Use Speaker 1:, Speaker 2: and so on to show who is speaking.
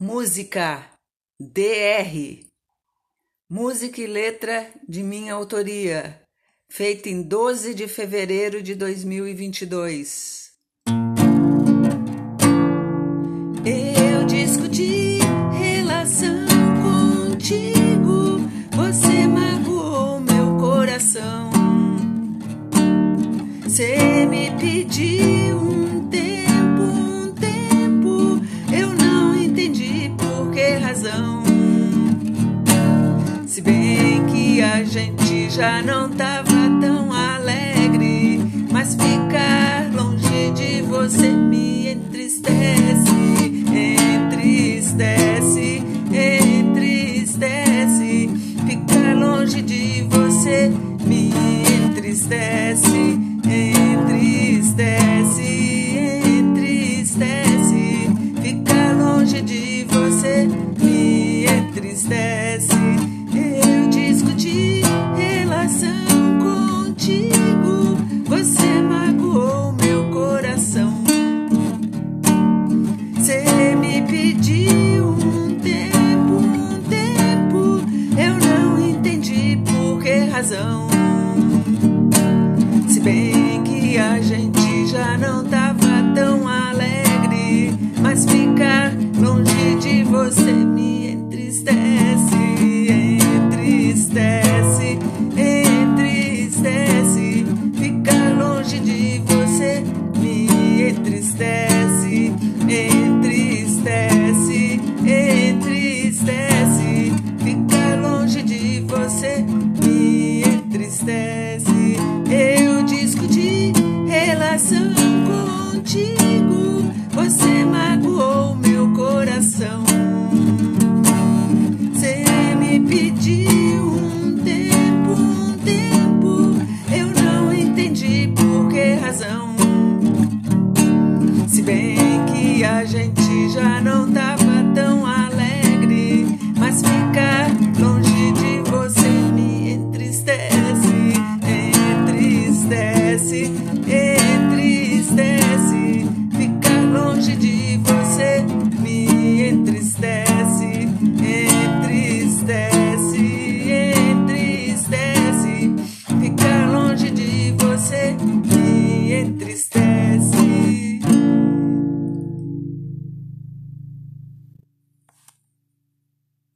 Speaker 1: Música DR Música e letra de minha autoria, feita em 12 de fevereiro de 2022. Eu discuti relação contigo, você magoou meu coração. Você me pediu um Se bem que a gente já não tava tão alegre, mas ficar longe de você me entristece, entristece, entristece. Ficar longe de você me entristece, entristece, entristece. Ficar longe de você me entristece. Por que relação contigo, você